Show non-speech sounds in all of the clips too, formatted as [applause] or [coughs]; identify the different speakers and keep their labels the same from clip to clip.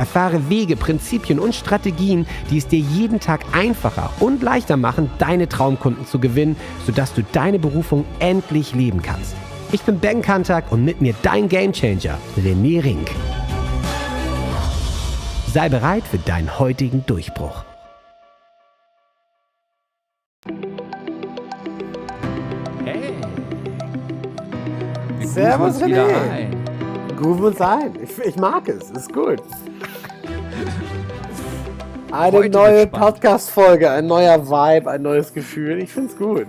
Speaker 1: Erfahre Wege, Prinzipien und Strategien, die es dir jeden Tag einfacher und leichter machen, deine Traumkunden zu gewinnen, sodass du deine Berufung endlich leben kannst. Ich bin Ben Kantak und mit mir dein Gamechanger, René Rink. Sei bereit für deinen heutigen Durchbruch.
Speaker 2: Hey. Wir
Speaker 3: Servus, René. Grooven uns ein. Ich, ich mag es. Ist gut. Eine
Speaker 2: Heute
Speaker 3: neue. Podcast-Folge, ein neuer Vibe, ein neues Gefühl. Ich find's gut.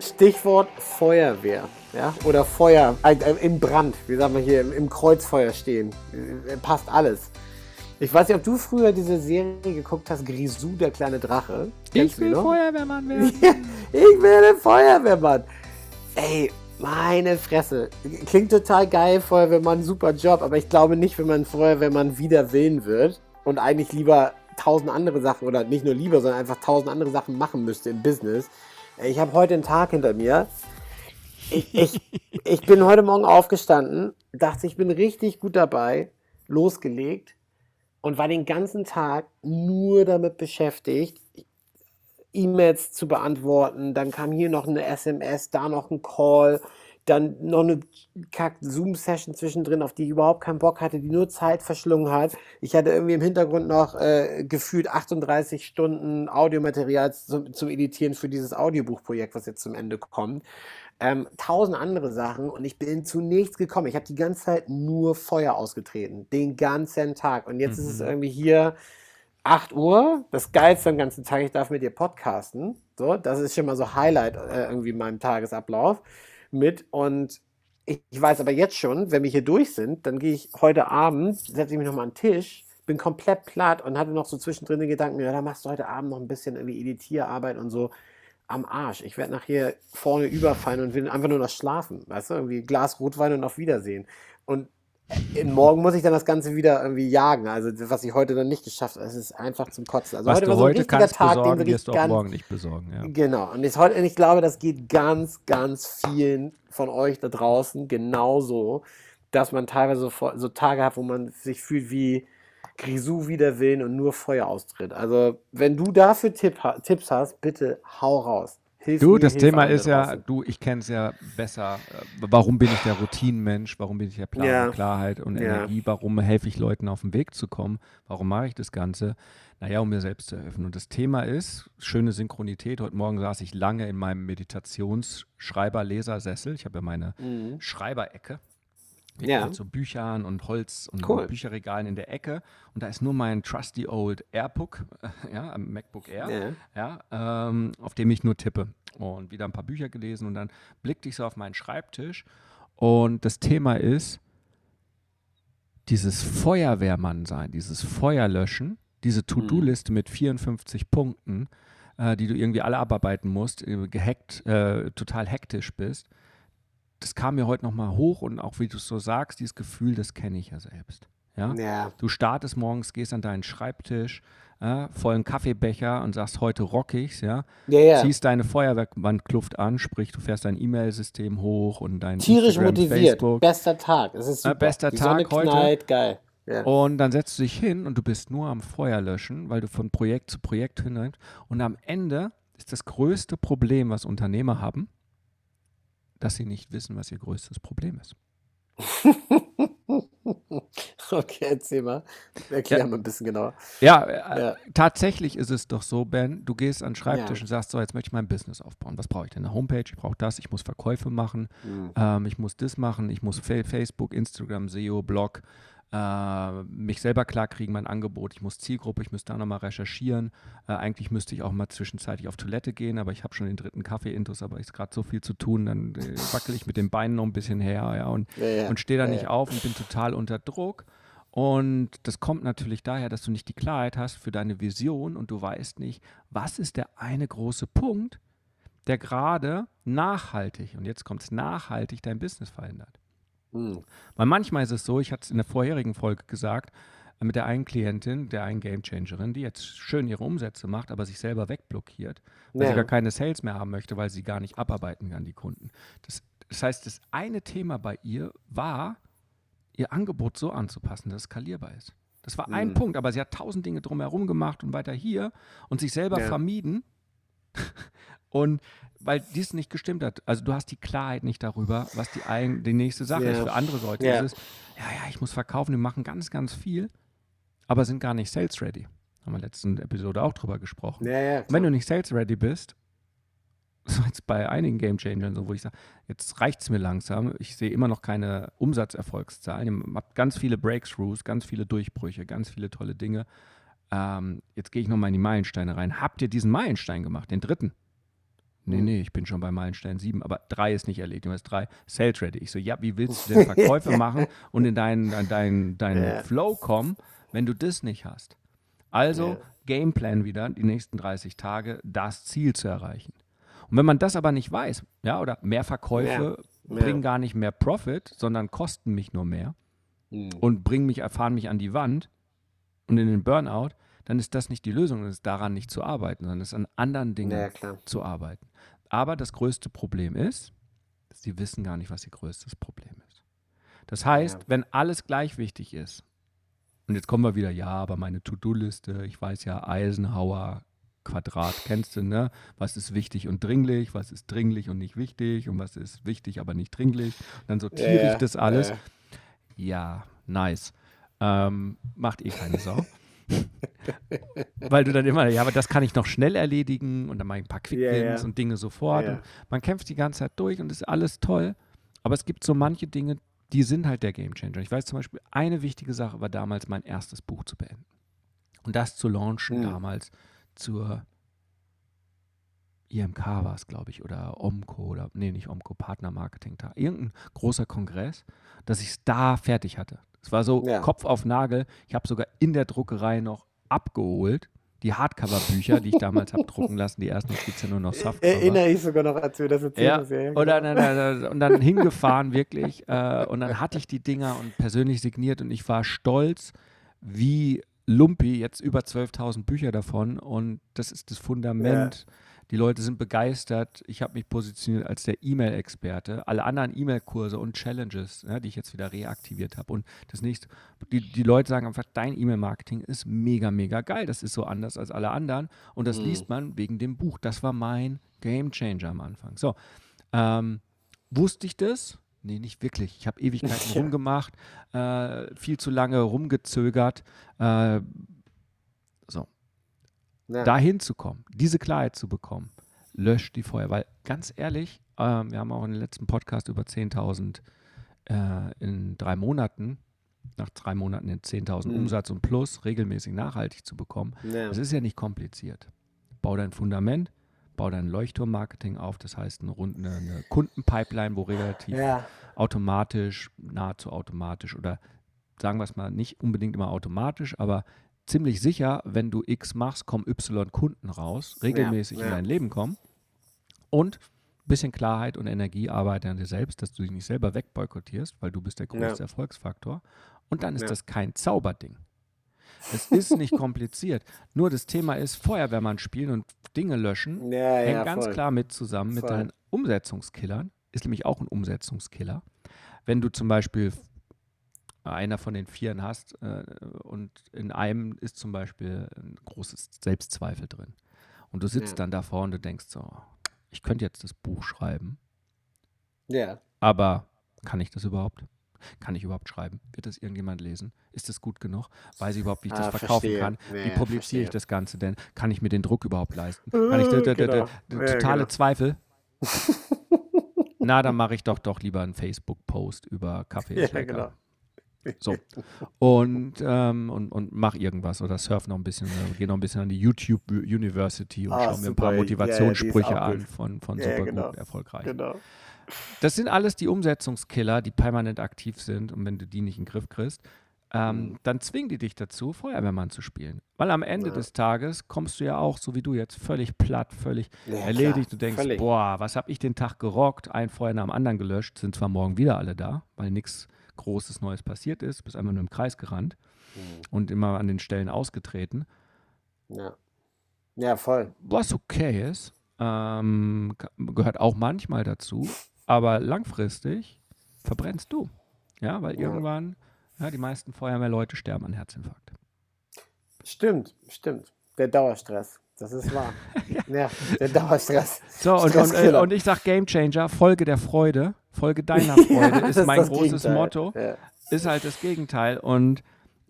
Speaker 3: Stichwort Feuerwehr. Ja? Oder Feuer äh, im Brand. Wie sagen wir hier, im, Kreuzfeuer stehen. Äh, passt alles. Ich weiß nicht, ob du früher diese Serie geguckt hast, Grisou, der kleine Drache. Kennst
Speaker 2: Ich will? Feuerwehrmann werden. [laughs]
Speaker 3: Ich werde Feuerwehrmann. Ey, meine Fresse. Klingt total geil, Feuerwehrmann, super Job, aber ich glaube nicht, wenn man Feuerwehrmann wider Willen wird und eigentlich lieber tausend andere Sachen oder nicht nur lieber, sondern einfach tausend andere Sachen machen müsste im Business. Ey, Ich habe heute einen Tag hinter mir. Ich, ich, [laughs] ich bin heute Morgen aufgestanden, dachte, ich bin richtig gut dabei, losgelegt und war den ganzen Tag nur damit beschäftigt, E-Mails zu beantworten, dann kam hier noch eine SMS, da noch ein Call, dann noch eine kack Zoom-Session zwischendrin, auf die ich überhaupt keinen Bock hatte, die nur Zeit verschlungen hat. Ich hatte irgendwie im Hintergrund noch äh, gefühlt 38 Stunden Audiomaterial zum, zum Editieren für dieses Audiobuchprojekt, was jetzt zum Ende kommt. Ähm, tausend andere Sachen und ich bin zu nichts gekommen. Ich habe die ganze Zeit nur Feuer ausgetreten, den ganzen Tag. Und jetzt ist es irgendwie hier 8 Uhr, das geilste am ganzen Tag, ich darf mit dir podcasten. So, das ist schon mal so Highlight äh, irgendwie in meinem Tagesablauf mit. Und ich, ich weiß aber jetzt schon, wenn wir hier durch sind, dann gehe ich heute Abend, setze ich mich nochmal an den Tisch, bin komplett platt und hatte noch so zwischendrin den Gedanken, ja, da machst du heute Abend noch ein bisschen irgendwie Editierarbeit und so am Arsch. Ich werde nachher vorne überfallen und will einfach nur noch schlafen. Weißt du, irgendwie Glas Rotwein und auf Wiedersehen. Und morgen muss ich dann das Ganze wieder irgendwie jagen. Also was ich heute dann nicht geschafft habe, es ist einfach zum Kotzen. Also
Speaker 2: Was
Speaker 3: heute war so ein
Speaker 2: heute
Speaker 3: richtiger Tag, den
Speaker 2: besorgen,
Speaker 3: ich
Speaker 2: wirst du auch
Speaker 3: ganz,
Speaker 2: morgen nicht besorgen. Ja.
Speaker 3: Genau. Und, jetzt heute, ich glaube, das geht ganz, ganz vielen von euch da draußen genauso, dass man teilweise so, so Tage hat, wo man sich fühlt wie Grisou wider Willen und nur Feuer austritt. Also, wenn du dafür Tipp, Tipps hast, bitte hau raus. Hilf
Speaker 2: Du,
Speaker 3: mir,
Speaker 2: das Thema ist ja,
Speaker 3: draußen.
Speaker 2: du, ich kenne es ja besser. äh, Warum bin ich der Routinenmensch? Warum bin ich der Plan,
Speaker 3: Ja.
Speaker 2: Klarheit und
Speaker 3: Ja.
Speaker 2: Energie? Warum helfe ich Leuten auf den Weg zu kommen? Warum mache ich das Ganze? Naja, um mir selbst zu helfen. Und das Thema ist, schöne Synchronität. Heute Morgen saß ich lange in meinem Meditationsschreiber-Lesersessel. Ich habe ja meine
Speaker 3: Mhm.
Speaker 2: Schreiberecke.
Speaker 3: Ja.
Speaker 2: Mit so Büchern und Holz und
Speaker 3: Cool.
Speaker 2: Bücherregalen in der Ecke. Und da ist nur mein trusty old AirBook, [laughs] ja, MacBook Air,
Speaker 3: Ja.
Speaker 2: ja, ähm, auf dem ich nur tippe. Und wieder ein paar Bücher gelesen und dann blickte ich so auf meinen Schreibtisch. Und das Thema ist dieses Feuerwehrmann sein, dieses Feuerlöschen, diese To-Do-Liste mit 54 Punkten, äh, die du irgendwie alle abarbeiten musst, äh, gehackt, äh, total hektisch bist. Das kam mir heute nochmal hoch und auch wie du es so sagst, dieses Gefühl, das kenne ich ja selbst. Ja?
Speaker 3: Ja.
Speaker 2: Du startest morgens, gehst an deinen Schreibtisch, äh, vollen Kaffeebecher und sagst, heute rock ich's, ja.
Speaker 3: Ja, ja.
Speaker 2: Ziehst deine Feuerwandkluft an, sprich, du fährst dein E-Mail-System hoch und dein
Speaker 3: Tierisch
Speaker 2: Instagram,
Speaker 3: motiviert.
Speaker 2: Facebook.
Speaker 3: Bester Tag. Es ist
Speaker 2: Äh,
Speaker 3: super.
Speaker 2: bester
Speaker 3: Die Sonne
Speaker 2: Tag heute.
Speaker 3: knallt, geil. Ja.
Speaker 2: Und dann setzt du dich hin und du bist nur am Feuer löschen, weil du von Projekt zu Projekt hinrennst. Und am Ende ist das größte Problem, was Unternehmer haben, dass sie nicht wissen, was ihr größtes Problem ist. [laughs]
Speaker 3: Okay, erzähl mal. Erklär
Speaker 2: Ja.
Speaker 3: mal ein bisschen genauer.
Speaker 2: Ja, äh,
Speaker 3: Ja.
Speaker 2: tatsächlich ist es doch so, Ben, du gehst an den Schreibtisch
Speaker 3: Ja.
Speaker 2: und sagst, so, jetzt möchte ich mein Business aufbauen. Was brauche ich denn? Eine Homepage, ich brauche das, ich muss Verkäufe machen,
Speaker 3: Mhm.
Speaker 2: ähm, ich muss das machen, ich muss Fa- Facebook, Instagram, SEO, Blog, äh, mich selber klarkriegen, mein Angebot, ich muss Zielgruppe, ich müsste da nochmal recherchieren. Äh, eigentlich müsste ich auch mal zwischenzeitlich auf Toilette gehen, aber ich habe schon den dritten Kaffee-Intus, aber ist gerade so viel zu tun, dann äh, wackel ich mit den Beinen noch ein bisschen her ja, und,
Speaker 3: Ja, ja.
Speaker 2: und stehe da nicht auf und bin total unter Druck. Und das kommt natürlich daher, dass du nicht die Klarheit hast für deine Vision und du weißt nicht, was ist der eine große Punkt, der gerade nachhaltig, und jetzt kommt es nachhaltig, dein Business verändert. Mhm. Weil manchmal ist es so, ich hatte es in der vorherigen Folge gesagt, äh, mit der einen Klientin, der einen Gamechangerin, die jetzt schön ihre Umsätze macht, aber sich selber wegblockiert, weil ja. sie gar keine Sales mehr haben möchte, weil sie gar nicht abarbeiten kann, die Kunden. Das, das heißt, das eine Thema bei ihr war, ihr Angebot so anzupassen, dass es skalierbar ist. Das war ein mhm. Punkt, aber sie hat tausend Dinge drumherum gemacht und weiter hier und sich selber ja. vermieden. Und weil dies nicht gestimmt hat. Also du hast die Klarheit nicht darüber, was die, ein, die nächste Sache ja. ist. Für andere Leute ja. ist es, ja, ja, ich muss verkaufen, die machen ganz, ganz viel, aber sind gar nicht sales ready. Haben wir in der letzten Episode auch drüber gesprochen.
Speaker 3: Ja, ja,
Speaker 2: Wenn du nicht sales ready bist, [laughs] so jetzt bei einigen Game Changern, so, wo ich sage, jetzt reicht es mir langsam, ich sehe immer noch keine Umsatzerfolgszahlen, ich habe ganz viele Breakthroughs, ganz viele Durchbrüche, ganz viele tolle Dinge. Ähm, jetzt gehe ich nochmal in die Meilensteine rein. Habt ihr diesen Meilenstein gemacht, den dritten? Nee, nee, ich bin schon bei Meilenstein 7, aber 3 ist nicht erledigt. Du hast 3 Sales Ready. Ich so, ja, wie willst du denn [laughs] Verkäufe machen und in deinen, deinen, deinen ja. Flow kommen, wenn du das nicht hast? Also ja. Gameplan wieder, die nächsten 30 Tage, das Ziel zu erreichen. Und wenn man das aber nicht weiß, ja, oder mehr Verkäufe ja. bringen gar nicht mehr Profit, sondern kosten mich nur mehr mhm. und bringen mich, erfahren mich an die Wand und in den Burnout, dann ist das nicht die Lösung, es ist daran nicht zu arbeiten, sondern es ist an anderen Dingen ja, zu arbeiten. Aber das größte Problem ist, sie wissen gar nicht, was ihr größtes Problem ist. Das heißt, ja. wenn alles gleich wichtig ist, und jetzt kommen wir wieder, ja, aber meine To-Do-Liste, ich weiß ja, Eisenhower, Quadrat kennst du, ne? Was ist wichtig und dringlich, was ist dringlich und nicht wichtig und was ist wichtig, aber nicht dringlich. Und dann sortiere ja, ich das alles. Ja, ja nice. Ähm, macht eh keine Sau. [laughs] Weil du dann immer, ja, aber das kann ich noch schnell erledigen und dann mache ich ein paar Quick-Wins yeah, yeah. und Dinge sofort. Yeah. Und man kämpft die ganze Zeit durch und ist alles toll. Aber es gibt so manche Dinge, die sind halt der Gamechanger. Ich weiß zum Beispiel, eine wichtige Sache war damals, mein erstes Buch zu beenden. Und das zu launchen mhm. damals zur IMK war es, glaube ich, oder OMCO oder, nee, nicht OMCO, Partner Marketing Tag. Irgendein großer Kongress, dass ich es da fertig hatte. Es war so ja. Kopf auf Nagel. Ich habe sogar in der Druckerei noch abgeholt. Die Hardcover-Bücher, die ich damals habe drucken lassen, die ersten gibt es ja nur noch Softcover.
Speaker 3: Erinnere ich sogar noch, als wir das erzählt
Speaker 2: haben. Ja, und, dann, dann, und dann hingefahren wirklich. Äh, und dann hatte ich die Dinger und persönlich signiert und ich war stolz, wie Lumpi, jetzt über 12.000 Bücher davon. Und das ist das Fundament. Ja die Leute sind begeistert. Ich habe mich positioniert als der E-Mail-Experte. Alle anderen E-Mail-Kurse und Challenges, ja, die ich jetzt wieder reaktiviert habe. Und das nächste, die, die Leute sagen einfach, dein E-Mail-Marketing ist mega, mega geil. Das ist so anders als alle anderen. Und das mhm. liest man wegen dem Buch. Das war mein Game Changer am Anfang. So, ähm, wusste ich das? Nee, nicht wirklich. Ich habe Ewigkeiten ja. [laughs] rumgemacht, äh, viel zu lange rumgezögert. Äh, so, ja. dahin zu kommen, diese Klarheit zu bekommen, löscht die Feuer. Weil ganz ehrlich, äh, wir haben auch in den letzten Podcast über 10.000 äh, in drei Monaten, nach drei Monaten in 10.000 mhm. Umsatz und plus regelmäßig nachhaltig zu bekommen. Ja. Das ist ja nicht kompliziert. Bau dein Fundament, bau dein Leuchtturm-Marketing auf, das heißt eine, eine, eine Kundenpipeline, wo relativ ja. automatisch, nahezu automatisch oder sagen wir es mal, nicht unbedingt immer automatisch, aber ziemlich sicher, wenn du X machst, kommen Y Kunden raus, regelmäßig ja, ja. in dein Leben kommen. Und ein bisschen Klarheit und Energie arbeite an dir selbst, dass du dich nicht selber wegboykottierst, weil du bist der größte ja. Erfolgsfaktor. Und dann ist das kein Zauberding. Es ist nicht [laughs] kompliziert. Nur das Thema ist, Feuerwehrmann spielen und Dinge löschen hängt ganz voll. klar mit zusammen mit voll. deinen Umsetzungskillern. Ist nämlich auch ein Umsetzungskiller. Wenn du zum Beispiel einer von den Vieren hast äh, und in einem ist zum Beispiel ein großes Selbstzweifel drin. Und du sitzt ja. dann davor und du denkst so, ich könnte jetzt das Buch schreiben.
Speaker 3: Ja.
Speaker 2: Aber kann ich das überhaupt? Kann ich überhaupt schreiben? Wird das irgendjemand lesen? Ist das gut genug? Weiß ich überhaupt, wie ich das ah, verkaufen verstehe. kann? Ja, wie publiziere verstehe. ich das Ganze denn? Kann ich mir den Druck überhaupt leisten? Kann ich genau. totale genau. Zweifel? [laughs] Na, dann mache ich doch doch lieber einen Facebook-Post über Kaffee. Ja, genau. [laughs] So. Und, ähm, und, und mach irgendwas oder surf noch ein bisschen, äh, geh noch ein bisschen an die YouTube University und ah, schau mir ein paar Motivationssprüche ja, an von, von super genau. gut erfolgreich. Genau. Das sind alles die Umsetzungskiller, die permanent aktiv sind und wenn du die nicht in den Griff kriegst, ähm, dann zwingen die dich dazu, Feuerwehrmann zu spielen. Weil am Ende
Speaker 3: Ja.
Speaker 2: des Tages kommst du ja auch, so wie du jetzt, völlig platt, völlig
Speaker 3: Ja,
Speaker 2: erledigt.
Speaker 3: klar,
Speaker 2: du denkst,
Speaker 3: völlig.
Speaker 2: boah, was habe ich den Tag gerockt? Ein Feuer nach dem anderen gelöscht, sind zwar morgen wieder alle da, weil nichts Großes Neues passiert ist, bist einfach nur im Kreis gerannt
Speaker 3: Mhm.
Speaker 2: und immer an den Stellen ausgetreten.
Speaker 3: Ja. Ja, voll.
Speaker 2: Was okay ist, ähm, gehört auch manchmal dazu, aber langfristig verbrennst du. Ja, weil
Speaker 3: Ja.
Speaker 2: irgendwann, ja, die meisten Feuerwehrleute sterben an Herzinfarkt.
Speaker 3: Stimmt, stimmt. Der Dauerstress. Das ist wahr. [laughs] ja. der Dauerstress.
Speaker 2: So, und, und, äh, und ich sag Game Changer, Folge der Freude, Folge deiner Freude [laughs]
Speaker 3: das
Speaker 2: ist mein
Speaker 3: das
Speaker 2: großes
Speaker 3: Gegenteil.
Speaker 2: Motto,
Speaker 3: Ja.
Speaker 2: ist halt das Gegenteil. Und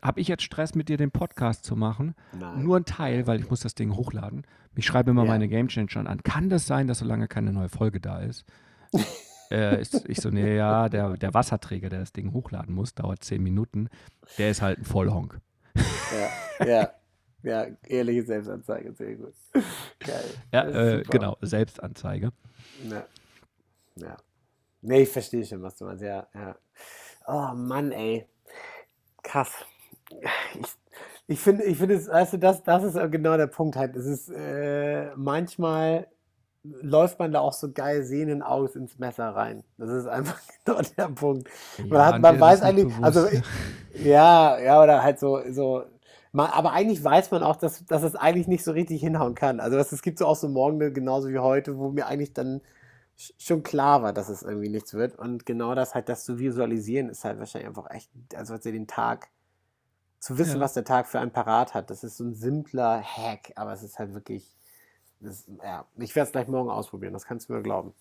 Speaker 2: habe ich jetzt Stress mit dir, den Podcast zu machen?
Speaker 3: Nein.
Speaker 2: Nur ein Teil, weil ich muss das Ding hochladen. Ich schreibe immer
Speaker 3: Ja.
Speaker 2: meine Game Changer schon an. Kann das sein, dass solange keine neue Folge da ist? [laughs] äh, ist ich so, nee, ja, der, der Wasserträger, der das Ding hochladen muss, dauert zehn Minuten. Der ist halt ein Vollhonk.
Speaker 3: Ja, ja. Ja, ehrliche Selbstanzeige, sehr gut. Geil.
Speaker 2: Ja,
Speaker 3: ist
Speaker 2: äh, genau, Selbstanzeige.
Speaker 3: Ja. ja. Nee, ich verstehe schon, was du meinst. Ja, ja. Oh Mann, ey. Krass. Ich, ich finde, ich finde, es- weißt du, das, das ist genau der Punkt halt. Es ist, äh, manchmal läuft man da auch so geil sehenden Auges ins Messer rein. Das ist einfach [laughs] genau der Punkt. Man,
Speaker 2: Ja,
Speaker 3: hat,
Speaker 2: dir
Speaker 3: man
Speaker 2: ist
Speaker 3: weiß
Speaker 2: nicht
Speaker 3: eigentlich,
Speaker 2: bewusst.
Speaker 3: also ja, ja, oder halt so, so, man, aber eigentlich weiß man auch, dass, dass es eigentlich nicht so richtig hinhauen kann. Also es gibt so auch so Morgen genauso wie heute, wo mir eigentlich dann schon klar war, dass es irgendwie nichts wird. Und genau das halt, das zu visualisieren, ist halt wahrscheinlich einfach echt, also was den Tag, zu wissen,
Speaker 2: Ja.
Speaker 3: was der Tag für einen parat hat. Das ist so ein simpler Hack, aber es ist halt wirklich, das, ja, ich werde es gleich morgen ausprobieren, das kannst du mir glauben.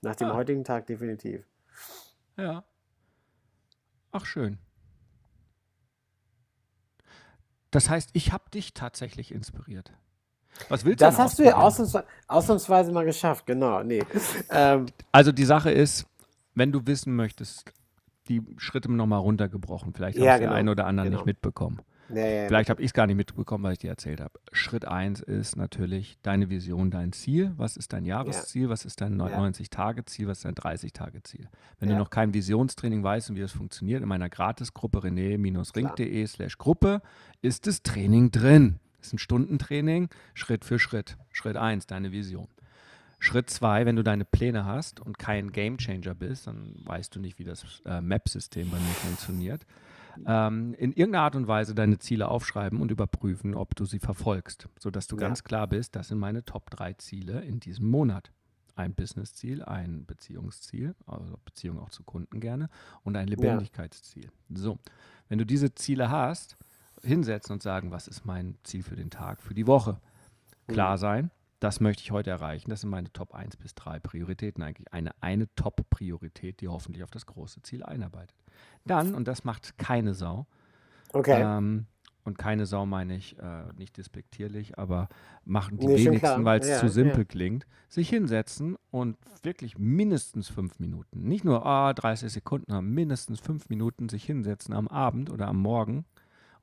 Speaker 3: Nach dem
Speaker 2: Ah.
Speaker 3: heutigen Tag definitiv.
Speaker 2: Ja. Ach, schön. Das heißt, ich habe dich tatsächlich inspiriert. Was willst du
Speaker 3: Das hast du ja
Speaker 2: ausprobieren?
Speaker 3: ausnahmsweise, mal geschafft, genau. Nee. [laughs] Ähm,
Speaker 2: Also die Sache ist, wenn du wissen möchtest, die Schritte nochmal runtergebrochen. Vielleicht
Speaker 3: Ja,
Speaker 2: hast du
Speaker 3: genau,
Speaker 2: der ein oder andere
Speaker 3: genau.
Speaker 2: nicht mitbekommen.
Speaker 3: ja, ja.
Speaker 2: Vielleicht habe ich es gar nicht mitbekommen, weil ich dir erzählt habe. Schritt 1 ist natürlich deine Vision, dein Ziel. Was ist dein Jahresziel? Was ist dein
Speaker 3: Ja.
Speaker 2: 90-Tage-Ziel? Was ist dein 30-Tage-Ziel? Wenn du noch kein Visionstraining weißt und wie das funktioniert, in meiner Gratisgruppe rené-ring.de slash Gruppe ist das Training drin. Ist ein Stundentraining, Schritt für Schritt. Schritt 1, deine Vision. Schritt 2, wenn du deine Pläne hast und kein Gamechanger bist, dann weißt du nicht, wie das äh, Map-System bei mir funktioniert. Ähm, in irgendeiner Art und Weise deine Ziele aufschreiben und überprüfen, ob du sie verfolgst, sodass du
Speaker 3: Ja.
Speaker 2: ganz klar bist, das sind meine Top 3 Ziele in diesem Monat. Ein Business-Ziel, ein Beziehungsziel, also Beziehung auch zu Kunden gerne und ein Lebendigkeitsziel. So, wenn du diese Ziele hast, hinsetzen und sagen, was ist mein Ziel für den Tag, für die Woche. Klar sein, das möchte ich heute erreichen. Das sind meine Top 1 bis 3 Prioritäten eigentlich. Eine, eine Top-Priorität, die hoffentlich auf das große Ziel einarbeitet. Dann, und das macht keine Sau,
Speaker 3: Okay.
Speaker 2: ähm, und keine Sau meine ich äh, nicht despektierlich, aber machen die
Speaker 3: Nee,
Speaker 2: wenigsten, weil es
Speaker 3: Ja,
Speaker 2: zu simpel
Speaker 3: ja.
Speaker 2: klingt, sich hinsetzen und wirklich mindestens fünf Minuten, nicht nur ah, 30 Sekunden, sondern mindestens fünf Minuten sich hinsetzen am Abend oder am Morgen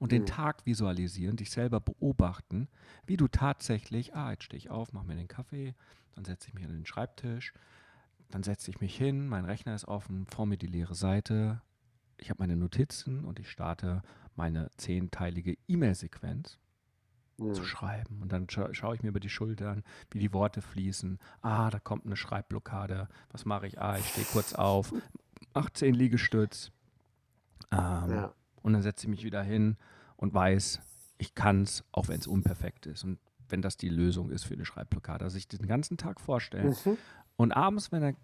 Speaker 2: und den
Speaker 3: Mhm.
Speaker 2: Tag visualisieren, dich selber beobachten, wie du tatsächlich, ah, jetzt stehe ich auf, mache mir den Kaffee, dann setze ich mich an den Schreibtisch, dann setze ich mich hin, mein Rechner ist offen, vor mir die leere Seite, ich habe meine Notizen und ich starte meine zehnteilige E-Mail-Sequenz
Speaker 3: Hm.
Speaker 2: zu schreiben. Und dann scha schaue ich mir über die Schultern, wie die Worte fließen. Ah, da kommt eine Schreibblockade. Was mache ich? Ah, ich stehe kurz auf, mache zehn Liegestütz. Ähm,
Speaker 3: Ja.
Speaker 2: Und dann setze ich mich wieder hin und weiß, ich kann es, auch wenn es unperfekt ist. Und wenn das die Lösung ist für eine Schreibblockade. Also sich den ganzen Tag vorstellen.
Speaker 3: Mhm.
Speaker 2: Und abends, wenn der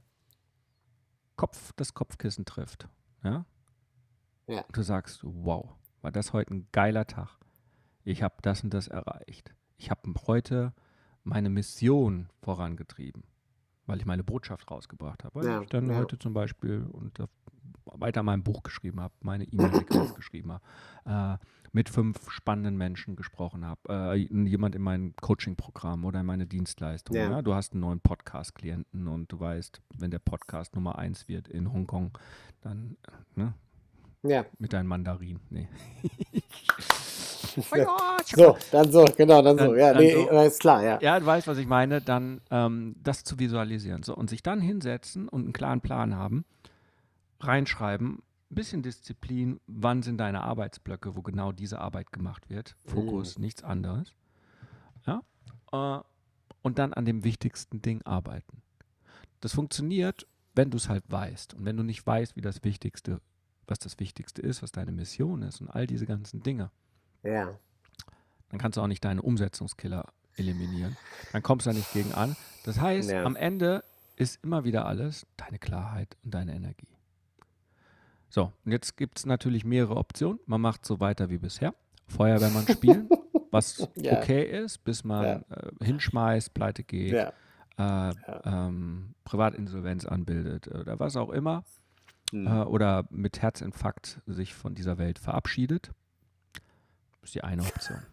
Speaker 2: Kopf das Kopfkissen trifft, ja,
Speaker 3: Ja.
Speaker 2: du sagst, wow, war das heute ein geiler Tag. Ich habe das und das erreicht. Ich habe heute meine Mission vorangetrieben, weil ich meine Botschaft rausgebracht habe. Weil
Speaker 3: Ja,
Speaker 2: ich dann
Speaker 3: ja.
Speaker 2: heute zum Beispiel und da weiter mein Buch geschrieben habe, meine E-Mail-Sequenz [coughs] geschrieben habe, äh, mit fünf spannenden Menschen gesprochen habe, äh, jemand in mein Coaching-Programm oder in meine Dienstleistung.
Speaker 3: Ja.
Speaker 2: Ja. Du hast einen neuen Podcast-Klienten und du weißt, wenn der Podcast Nummer eins wird in Hongkong, dann ne,
Speaker 3: Ja.
Speaker 2: mit deinen Mandarinen. Nee. [laughs]
Speaker 3: So, [laughs] dann so, genau, dann so. Ja,
Speaker 2: dann
Speaker 3: nee,
Speaker 2: so.
Speaker 3: ist klar, ja.
Speaker 2: Ja, du weißt, was ich meine, dann ähm, das zu visualisieren. So, und sich dann hinsetzen und einen klaren Plan haben, reinschreiben, ein bisschen Disziplin, wann sind deine Arbeitsblöcke, wo genau diese Arbeit gemacht wird. Fokus, nichts anderes. Ja? Äh, und dann an dem wichtigsten Ding arbeiten. Das funktioniert, wenn du es halt weißt. Und wenn du nicht weißt, wie das Wichtigste, was das Wichtigste ist, was deine Mission ist und all diese ganzen Dinge,
Speaker 3: Ja.
Speaker 2: dann kannst du auch nicht deine Umsetzungskiller eliminieren. Dann kommst du da nicht gegen an. Das heißt,
Speaker 3: Ja.
Speaker 2: am Ende ist immer wieder alles deine Klarheit und deine Energie. So, und jetzt gibt es natürlich mehrere Optionen. Man macht so weiter wie bisher. Feuerwehrmann spielen, [laughs] was
Speaker 3: Ja.
Speaker 2: okay ist, bis man äh, hinschmeißt, pleite geht,
Speaker 3: Ja.
Speaker 2: äh, ähm, Privatinsolvenz anbildet oder was auch immer.
Speaker 3: Hm.
Speaker 2: Äh, oder mit Herzinfarkt sich von dieser Welt verabschiedet. ist die eine Option. [laughs]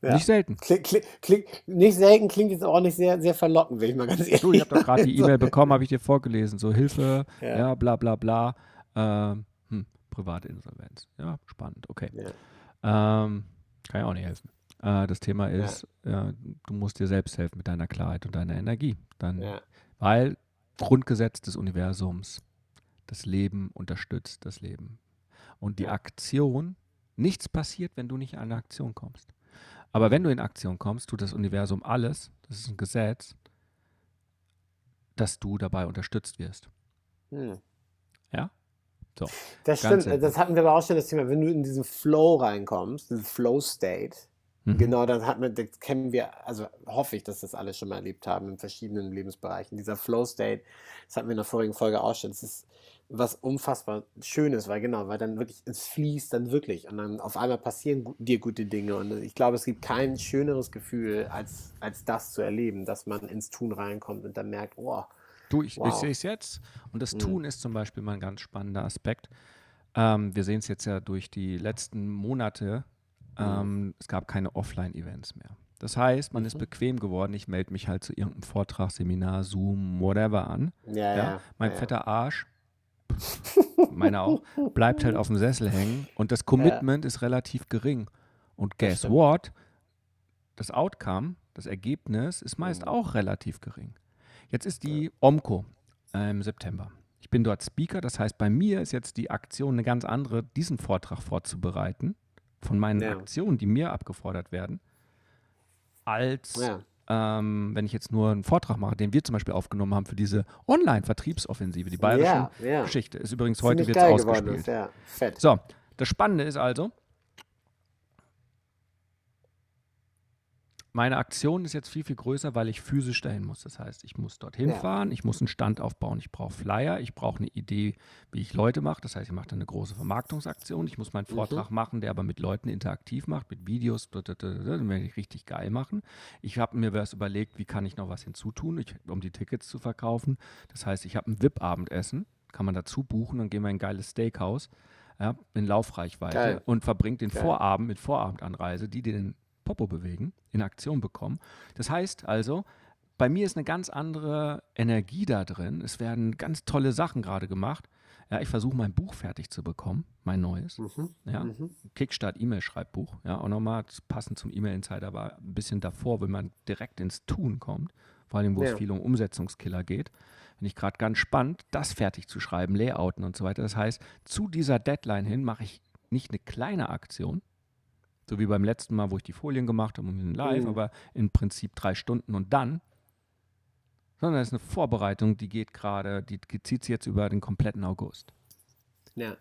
Speaker 3: Ja.
Speaker 2: Nicht selten.
Speaker 3: Kling, kling, kling, nicht selten klingt jetzt auch nicht sehr, sehr verlockend, will ich mal ganz ehrlich
Speaker 2: Du, ich habe doch gerade die
Speaker 3: sagen. [laughs]
Speaker 2: E-Mail bekommen, habe ich dir vorgelesen. So Hilfe, ja,
Speaker 3: Ja.
Speaker 2: bla bla bla. Ähm, hm, Privatinsolvenz. Ja, spannend, okay.
Speaker 3: Ja.
Speaker 2: Ähm, kann ja auch nicht helfen. Äh, das Thema ist, äh, du musst dir selbst helfen mit deiner Klarheit und deiner Energie. Dann,
Speaker 3: Ja.
Speaker 2: Weil Grundgesetz des Universums, das Leben unterstützt das Leben. Und die
Speaker 3: Ja.
Speaker 2: Aktion, nichts passiert, wenn du nicht in eine Aktion kommst. Aber wenn du in Aktion kommst, tut das Universum alles, das ist ein Gesetz, dass du dabei unterstützt wirst.
Speaker 3: Hm.
Speaker 2: So.
Speaker 3: Das stimmt,
Speaker 2: simpel.
Speaker 3: das hatten wir aber auch schon das Thema, wenn du in diesen Flow reinkommst, diesen Flow-State,
Speaker 2: Mhm.
Speaker 3: genau, dann hat man, das kennen wir, also hoffe ich, dass das alle schon mal erlebt haben in verschiedenen Lebensbereichen. Dieser Flow-State, das hatten wir in der vorigen Folge auch schon, das ist was unfassbar Schönes, weil genau, weil dann wirklich, es fließt dann wirklich und dann auf einmal passieren dir gute Dinge und ich glaube, es gibt kein schöneres Gefühl, als, als das zu erleben, dass man ins Tun reinkommt und dann merkt, oh,
Speaker 2: Du, ich, ich
Speaker 3: Wow.
Speaker 2: sehe es jetzt. Und das
Speaker 3: Mhm.
Speaker 2: Tun ist zum Beispiel mal ein ganz spannender Aspekt. Ähm, wir sehen es jetzt ja durch die letzten Monate.
Speaker 3: Mhm.
Speaker 2: Ähm, es gab keine Offline-Events mehr. Das heißt, man ist
Speaker 3: Mhm.
Speaker 2: bequem geworden. Ich melde mich halt zu irgendeinem Vortrag, Seminar, Zoom, whatever an.
Speaker 3: ja,
Speaker 2: Ja,
Speaker 3: ja.
Speaker 2: mein
Speaker 3: ja,
Speaker 2: fetter Arsch, [laughs] meiner auch, bleibt halt auf dem Sessel hängen und das Commitment ist relativ gering. Und guess what? Das Outcome, das Ergebnis ist meist
Speaker 3: Mhm.
Speaker 2: auch relativ gering. Jetzt ist die OMCO im September. Ich bin dort Speaker, das heißt, bei mir ist jetzt die Aktion eine ganz andere, diesen Vortrag vorzubereiten, von meinen
Speaker 3: Ja.
Speaker 2: Aktionen, die mir abgefordert werden, als
Speaker 3: Ja.
Speaker 2: ähm, wenn ich jetzt nur einen Vortrag mache, den wir zum Beispiel aufgenommen haben für diese Online-Vertriebsoffensive, die bayerische
Speaker 3: Ja.
Speaker 2: Geschichte. Ist übrigens heute wird ausgespielt.
Speaker 3: ist.
Speaker 2: So, das Spannende ist also, meine Aktion ist jetzt viel, viel größer, weil ich physisch dahin muss. Das heißt, ich muss dorthin
Speaker 3: Ja.
Speaker 2: fahren, ich muss einen Stand aufbauen, ich brauche Flyer, ich brauche eine Idee, wie ich Leute mache. Das heißt, ich mache dann eine große Vermarktungsaktion. Ich muss meinen
Speaker 3: Mhm.
Speaker 2: Vortrag machen, der aber mit Leuten interaktiv macht, mit Videos, das werde ich richtig geil machen. Ich habe mir was überlegt, wie kann ich noch was hinzutun, ich, um die Tickets zu verkaufen. Das heißt, ich habe ein VIP-Abendessen, kann man dazu buchen, dann gehen wir in ein geiles Steakhouse ja, in Laufreichweite
Speaker 3: Geil.
Speaker 2: und verbringt den
Speaker 3: Geil.
Speaker 2: Vorabend mit Vorabendanreise, die den Popo bewegen, in Aktion bekommen. Das heißt also, bei mir ist eine ganz andere Energie da drin. Es werden ganz tolle Sachen gerade gemacht. Ja, ich versuche mein Buch fertig zu bekommen, mein neues.
Speaker 3: Mhm.
Speaker 2: Ja,
Speaker 3: Mhm.
Speaker 2: Kickstart E-Mail-Schreibbuch. Ja, auch nochmal passend zum E-Mail-Insider, aber ein bisschen davor, wenn man direkt ins Tun kommt, vor allem, wo
Speaker 3: Ja.
Speaker 2: es viel um Umsetzungskiller geht. Finde ich gerade ganz spannend, das fertig zu schreiben, Layouten und so weiter. Das heißt, zu dieser Deadline hin mache ich nicht eine kleine Aktion, so wie beim letzten Mal, wo ich die Folien gemacht habe und wir sind live,
Speaker 3: Mhm.
Speaker 2: aber im Prinzip drei Stunden und dann, sondern es ist eine Vorbereitung, die geht gerade, die zieht sich jetzt über den kompletten August.
Speaker 3: Ja.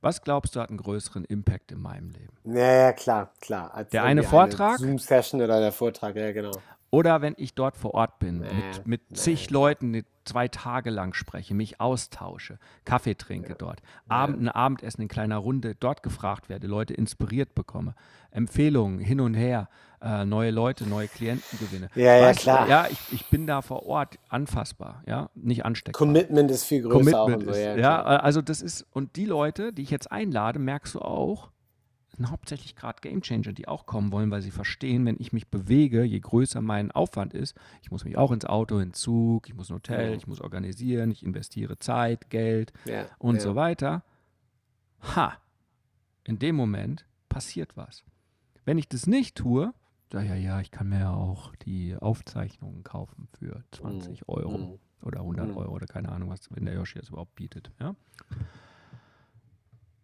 Speaker 2: Was glaubst du hat einen größeren Impact in meinem Leben?
Speaker 3: Ja, ja, klar, klar. Als
Speaker 2: Der eine Vortrag?
Speaker 3: Zoom-Session oder der Vortrag, ja, genau.
Speaker 2: Oder wenn ich dort vor Ort bin,
Speaker 3: Nee,
Speaker 2: mit, mit zig Leuten zwei Tage lang spreche, mich austausche, Kaffee trinke dort, Abend, ein Abendessen in kleiner Runde dort gefragt werde, Leute inspiriert bekomme, Empfehlungen hin und her, äh, neue Leute, neue Klienten gewinne.
Speaker 3: Ja, ja, klar.
Speaker 2: Ja, ich, ich bin da vor Ort anfassbar, ja, nicht ansteckbar.
Speaker 3: Commitment ist viel größer auch
Speaker 2: Commitment
Speaker 3: und so,
Speaker 2: ist,
Speaker 3: ja.
Speaker 2: ja, also das ist, und die Leute, die ich jetzt einlade, merkst du auch, hauptsächlich gerade Gamechanger, die auch kommen wollen, weil sie verstehen, wenn ich mich bewege, je größer mein Aufwand ist, ich muss mich auch ins Auto, in Zug, ich muss ein Hotel,
Speaker 3: Ja.
Speaker 2: ich muss organisieren, ich investiere Zeit, Geld
Speaker 3: ja,
Speaker 2: und
Speaker 3: ja.
Speaker 2: so weiter. Ha, in dem Moment passiert was. Wenn ich das nicht tue, ja, ja, ja, ich kann mir ja auch die Aufzeichnungen kaufen für 20 Euro
Speaker 3: Mhm.
Speaker 2: oder 100
Speaker 3: Mhm.
Speaker 2: Euro oder keine Ahnung, was wenn der Yoshi jetzt überhaupt bietet. Ja?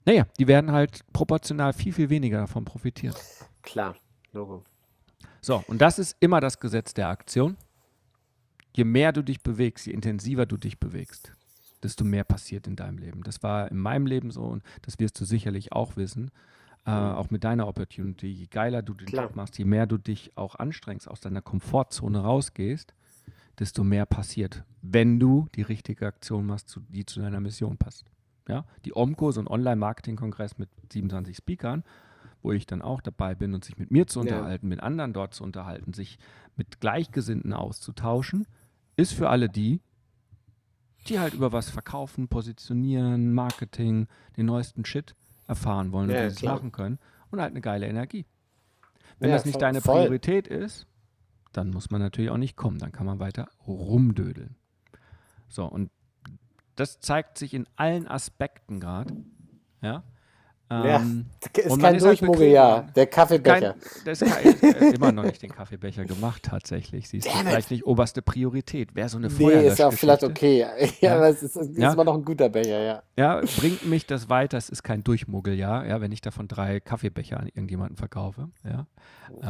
Speaker 2: Naja, die werden halt proportional viel, viel weniger davon profitieren.
Speaker 3: Klar, Logo.
Speaker 2: So, und das ist immer das Gesetz der Aktion. Je mehr du dich bewegst, je intensiver du dich bewegst, desto mehr passiert in deinem Leben. Das war in meinem Leben so und das wirst du sicherlich auch wissen. Äh, auch mit deiner Opportunity. Je geiler du den
Speaker 3: Klar.
Speaker 2: Job machst, je mehr du dich auch anstrengst, aus deiner Komfortzone rausgehst, desto mehr passiert, wenn du die richtige Aktion machst, die zu deiner Mission passt. Ja? Die OMCO, so ein Online-Marketing-Kongress mit 27 Speakern, wo ich dann auch dabei bin und sich mit mir zu
Speaker 3: Ja.
Speaker 2: unterhalten, mit anderen dort zu unterhalten, sich mit Gleichgesinnten auszutauschen, ist für alle die, die halt über was verkaufen, positionieren, Marketing, den neuesten Shit erfahren wollen und
Speaker 3: Ja,
Speaker 2: die das
Speaker 3: klar.
Speaker 2: machen können und halt eine geile Energie. Wenn
Speaker 3: Ja,
Speaker 2: das nicht
Speaker 3: voll-
Speaker 2: deine
Speaker 3: voll.
Speaker 2: Priorität ist, dann muss man natürlich auch nicht kommen. Dann kann man weiter rumdödeln. So, und das zeigt sich in allen Aspekten gerade. Ja.
Speaker 3: Ja,
Speaker 2: Ähm, [laughs]
Speaker 3: Ist kein
Speaker 2: ist halt.
Speaker 3: Der Kaffeebecher.
Speaker 2: kein, das ist kein, [laughs] äh, immer noch nicht den Kaffeebecher gemacht, tatsächlich. Siehst du,
Speaker 3: Damn it.
Speaker 2: vielleicht nicht oberste Priorität. Wäre so eine
Speaker 3: nee, ist auch vielleicht
Speaker 2: Feuerlöschgeschichte.
Speaker 3: okay. [laughs] Ja,
Speaker 2: Ja.
Speaker 3: aber es ist, ist
Speaker 2: Ja.
Speaker 3: immer noch ein guter Becher, ja.
Speaker 2: Ja, bringt mich das weiter. Es ist kein Durchmuggeljahr, ja, wenn ich davon drei Kaffeebecher an irgendjemanden verkaufe. Ja.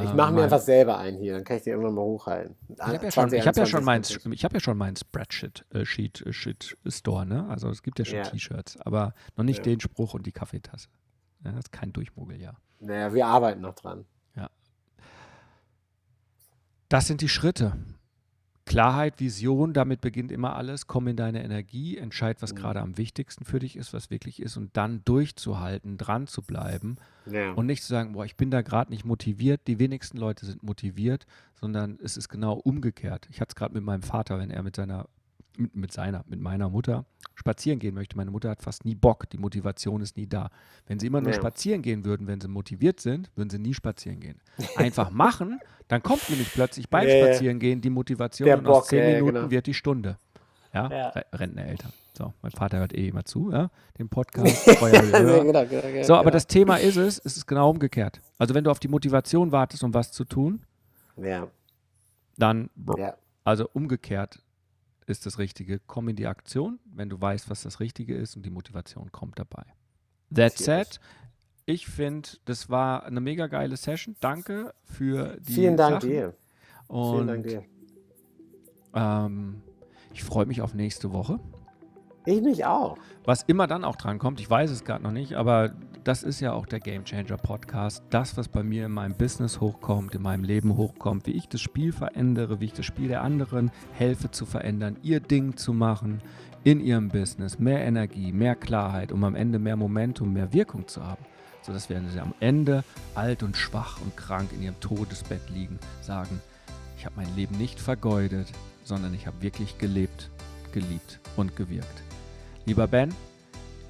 Speaker 3: Ich mache mir
Speaker 2: mein-
Speaker 3: einfach selber einen hier, dann kann ich die irgendwann mal hochhalten.
Speaker 2: Ich habe ja, schon- ich hab ja schon meinen
Speaker 3: 2021.
Speaker 2: ich hab ja schon meinen Spreadsheet äh, Sheet, äh, Sheet Store, ne? Also es gibt ja schon
Speaker 3: Ja.
Speaker 2: T-Shirts, aber noch nicht
Speaker 3: Ja.
Speaker 2: den Spruch und die Kaffeetasse. Ja, das ist kein Durchmuggeljahr.
Speaker 3: Naja, wir arbeiten noch dran.
Speaker 2: Das sind die Schritte. Klarheit, Vision, damit beginnt immer alles. Komm in deine Energie, entscheid, was
Speaker 3: Mhm.
Speaker 2: gerade am wichtigsten für dich ist, was wirklich ist und dann durchzuhalten, dran zu bleiben
Speaker 3: Ja.
Speaker 2: und nicht zu sagen, boah, ich bin da gerade nicht motiviert. Die wenigsten Leute sind motiviert, sondern es ist genau umgekehrt. Ich hatte es gerade mit meinem Vater, wenn er mit seiner, mit, mit seiner, mit meiner Mutter spazieren gehen möchte. Meine Mutter hat fast nie Bock, die Motivation ist nie da. Wenn sie immer nur
Speaker 3: Ja.
Speaker 2: spazieren gehen würden, wenn sie motiviert sind, würden sie nie spazieren gehen. [laughs] Einfach machen, dann kommt nämlich plötzlich beim
Speaker 3: Ja.
Speaker 2: Spazierengehen die Motivation und aus
Speaker 3: Bock,
Speaker 2: zehn
Speaker 3: ja,
Speaker 2: Minuten
Speaker 3: genau.
Speaker 2: wird die Stunde. Ja,
Speaker 3: Ja.
Speaker 2: Re- Rentnereltern. So, mein Vater hört eh immer zu, ja, den [laughs] Podcast. [laughs]
Speaker 3: Genau, genau, genau,
Speaker 2: So, aber
Speaker 3: genau.
Speaker 2: das Thema ist es, es ist genau umgekehrt. Also wenn du auf die Motivation wartest, um was zu tun,
Speaker 3: Ja,
Speaker 2: dann, also umgekehrt ist das Richtige. Komm in die Aktion, wenn du weißt, was das Richtige ist und die Motivation kommt dabei. That said, ich finde, das war eine mega geile Session. Danke für die
Speaker 3: Vielen Dank
Speaker 2: Sachen.
Speaker 3: dir. Vielen
Speaker 2: Und
Speaker 3: Dank dir.
Speaker 2: ähm, ich freue mich auf nächste Woche.
Speaker 3: Ich mich auch.
Speaker 2: Was immer dann auch dran kommt, ich weiß es gerade noch nicht, aber das ist ja auch der Game Changer Podcast. Das, was bei mir in meinem Business hochkommt, in meinem Leben hochkommt, wie ich das Spiel verändere, wie ich das Spiel der anderen helfe zu verändern, ihr Ding zu machen in ihrem Business, mehr Energie, mehr Klarheit, um am Ende mehr Momentum, mehr Wirkung zu haben. Sodass wir am Ende alt und schwach und krank in ihrem Todesbett liegen, sagen, ich habe mein Leben nicht vergeudet, sondern ich habe wirklich gelebt, geliebt und gewirkt. Lieber Ben,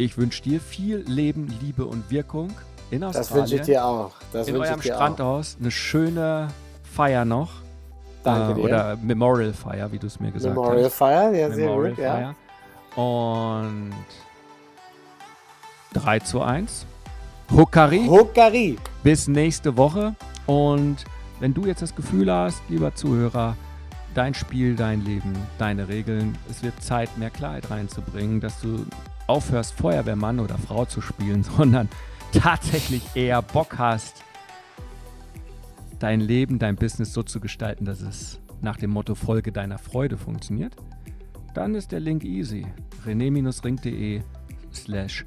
Speaker 2: ich wünsche dir viel Leben, Liebe und Wirkung in
Speaker 3: Das
Speaker 2: Australien.
Speaker 3: wünsche ich dir auch. Das
Speaker 2: in eurem
Speaker 3: dir auch.
Speaker 2: Strandhaus eine schöne Feier noch.
Speaker 3: Danke
Speaker 2: äh,
Speaker 3: dir.
Speaker 2: Oder Memorial Feier, wie du es mir gesagt
Speaker 3: Memorial
Speaker 2: hast.
Speaker 3: Fire, ja, sehr
Speaker 2: Memorial
Speaker 3: gut, ja.
Speaker 2: Und 3 zu 1. Hukari.
Speaker 3: Hokari.
Speaker 2: Bis nächste Woche. Und wenn du jetzt das Gefühl hast, lieber Zuhörer, dein Spiel, dein Leben, deine Regeln, es wird Zeit, mehr Klarheit reinzubringen, dass du aufhörst, Feuerwehrmann oder Frau zu spielen, [laughs] sondern tatsächlich eher Bock hast, dein Leben, dein Business so zu gestalten, dass es nach dem Motto Folge deiner Freude funktioniert, dann ist der Link easy. rené-ring.de slash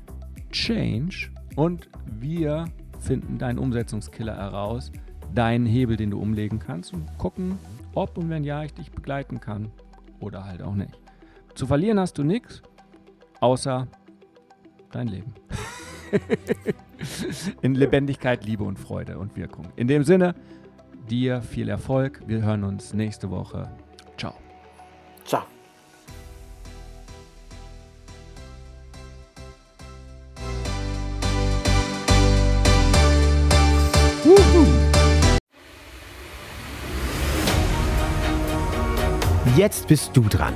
Speaker 2: change und wir finden deinen Umsetzungskiller heraus, deinen Hebel, den du umlegen kannst und gucken, ob und wenn ja, ich dich begleiten kann oder halt auch nicht. Zu verlieren hast du nichts, außer dein Leben. [laughs] In Lebendigkeit, Liebe und Freude und Wirkung. In dem Sinne, dir viel Erfolg. Wir hören uns nächste Woche. Ciao.
Speaker 3: Ciao.
Speaker 1: Jetzt bist du dran.